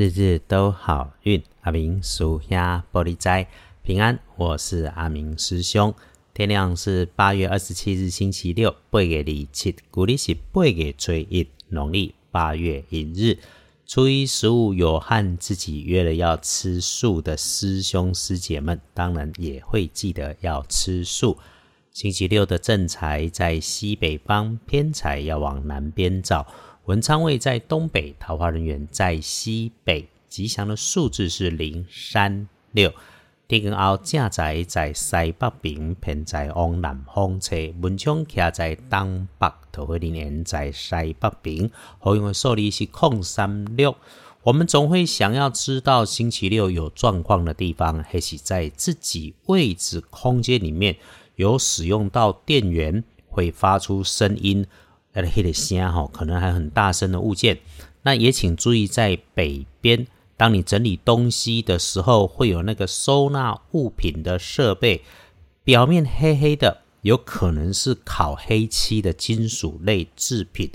日日都好运，阿明属下玻璃斋平安。我是阿明师兄。天亮是八月二十七日星期六，八月二七，古历是八月初一，农历八月一日。初一十五有和自己约了要吃素的师兄师姐们，当然也会记得要吃素。星期六的正财在西北方，偏财要往南边找。文昌位在东北，桃花人员在西北，吉祥的数字是零、三、六。天根凹正宅在西北边，偏在往南方车。文昌徛在东北，桃花人员在西北边。好运的数字是空三六。我们总会想要知道星期六有状况的地方，还是在自己位置空间里面有使用到电源，会发出声音。呃，黑的声哈，可能还很大声的物件，那也请注意，在北边，当你整理东西的时候，会有那个收纳物品的设备，表面黑黑的。有可能是烤黑漆的金属类制品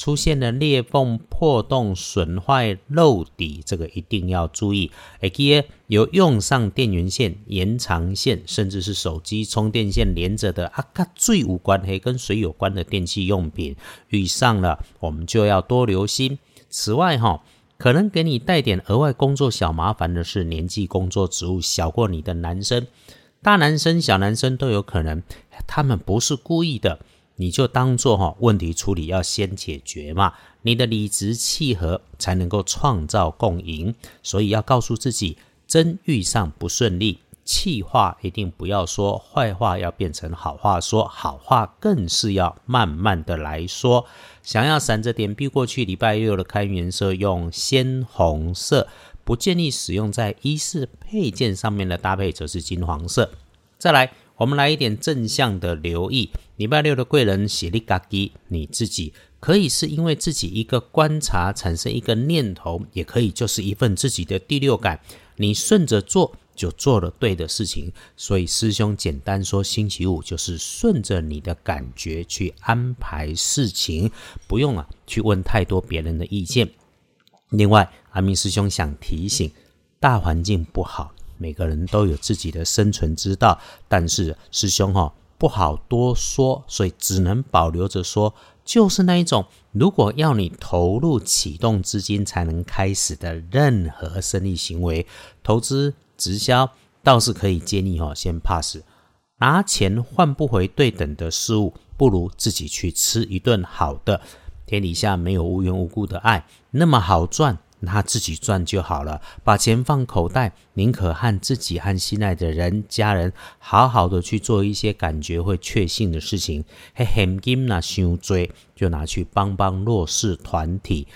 出现了裂缝、破洞、损坏、漏底，这个一定要注意。而且有用上电源线、延长线，甚至是手机充电线连着的啊，跟最无关黑跟水有关的电器用品遇上了，我们就要多留心。此外，哈，可能给你带点额外工作小麻烦的是，年纪、工作职务小过你的男生。大男生、小男生都有可能，他们不是故意的，你就当做哈问题处理要先解决嘛，你的理直气和才能够创造共赢，所以要告诉自己，真遇上不顺利，气话一定不要说，坏话要变成好话说，好话更是要慢慢的来说。想要闪着点避过去，礼拜六的开颜色用鲜红色。不建议使用在衣饰配件上面的搭配，则是金黄色。再来，我们来一点正向的留意。礼拜六的贵人喜力嘎叽，你自己可以是因为自己一个观察产生一个念头，也可以就是一份自己的第六感，你顺着做就做了对的事情。所以师兄简单说，星期五就是顺着你的感觉去安排事情，不用啊去问太多别人的意见。另外，阿明师兄想提醒：大环境不好，每个人都有自己的生存之道。但是师兄哈不好多说，所以只能保留着说，就是那一种，如果要你投入启动资金才能开始的任何生意行为，投资直销倒是可以建议哈先 pass。拿钱换不回对等的事物，不如自己去吃一顿好的。天底下没有无缘无故的爱，那么好赚，他自己赚就好了。把钱放口袋，宁可和自己和心爱的人、家人好好的去做一些感觉会确信的事情。嘿，现金那想追，就拿去帮帮弱势团体。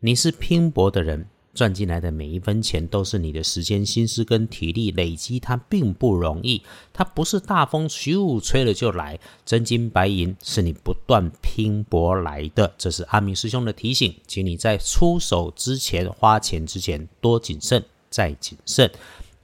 你是拼搏的人。赚进来的每一分钱都是你的时间、心思跟体力累积，它并不容易。它不是大风咻吹了就来，真金白银是你不断拼搏来的。这是阿明师兄的提醒，请你在出手之前、花钱之前多谨慎再谨慎。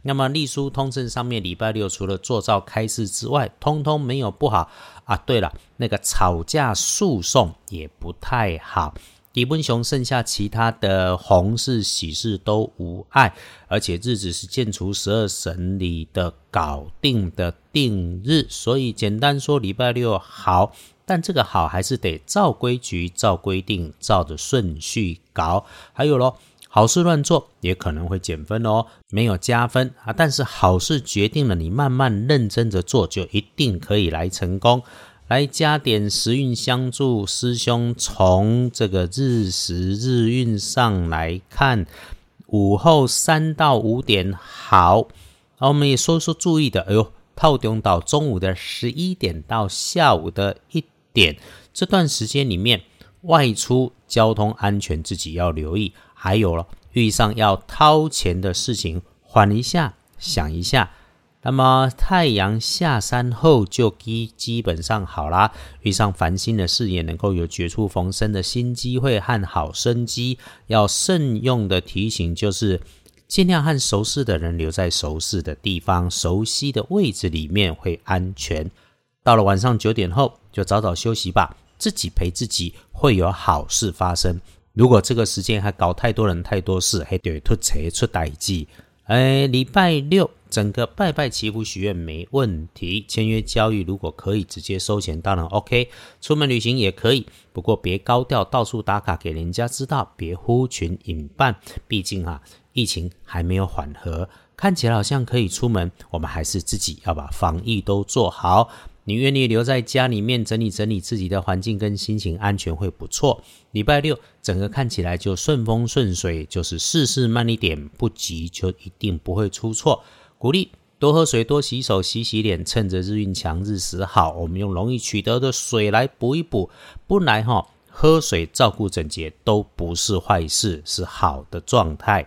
那么隶书通证上面，礼拜六除了做造开市之外，通通没有不好啊。对了，那个吵架诉讼也不太好。底本熊剩下其他的红事喜事都无碍，而且日子是建除十二神里的搞定的定日，所以简单说礼拜六好，但这个好还是得照规矩、照规定、照着顺序搞。还有咯，好事乱做也可能会减分哦，没有加分啊。但是好事决定了你慢慢认真的做，就一定可以来成功。来加点时运相助，师兄从这个日时日运上来看，午后三到五点好。那我们也说说注意的，哎呦，套中到中午的十一点到下午的一点这段时间里面，外出交通安全自己要留意。还有了遇上要掏钱的事情，缓一下，想一下。那么太阳下山后就基基本上好啦，遇上繁星的事也能够有绝处逢生的新机会和好生机。要慎用的提醒就是，尽量和熟识的人留在熟识的地方、熟悉的位置里面会安全。到了晚上九点后就早早休息吧，自己陪自己会有好事发生。如果这个时间还搞太多人太多事，还得出车出代志。哎，礼拜六整个拜拜祈福许愿没问题，签约交易如果可以直接收钱，当然 OK。出门旅行也可以，不过别高调到处打卡给人家知道，别呼群引伴。毕竟啊，疫情还没有缓和，看起来好像可以出门，我们还是自己要把防疫都做好。你愿意留在家里面整理整理自己的环境跟心情，安全会不错。礼拜六整个看起来就顺风顺水，就是事事慢一点，不急就一定不会出错。鼓励多喝水，多洗手，洗洗脸，趁着日运强日时好，我们用容易取得的水来补一补。不来哈，喝水照顾整洁都不是坏事，是好的状态，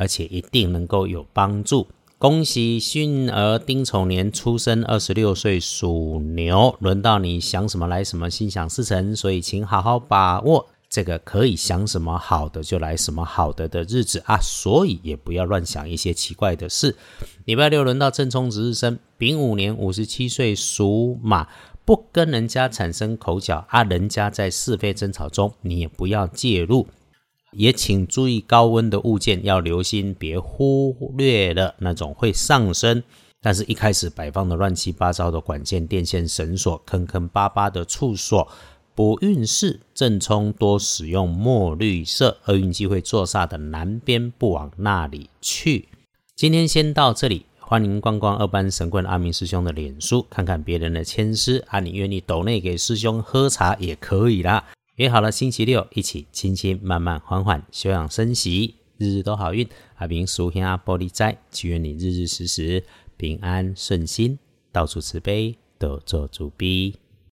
而且一定能够有帮助。恭喜迅儿丁丑年出生，二十六岁属牛，轮到你想什么来什么，心想事成，所以请好好把握这个可以想什么好的就来什么好的的日子啊！所以也不要乱想一些奇怪的事。礼拜六轮到正冲值日生，丙午年五十七岁属马，不跟人家产生口角啊，人家在是非争吵中，你也不要介入。也请注意高温的物件，要留心，别忽略了那种会上升，但是一开始摆放的乱七八糟的管线、电线、绳索，坑坑巴巴的处所。补运势正冲，多使用墨绿色。厄运机会坐煞的南边，不往那里去。今天先到这里，欢迎逛逛二班神棍阿明师兄的脸书，看看别人的签诗啊，你愿意抖内给师兄喝茶也可以啦。约好了星期六一起轻轻慢慢缓缓休养生息，日日都好运。阿明叔兄玻璃斋，祈愿你日日时时平安顺心，到处慈悲，多做主逼。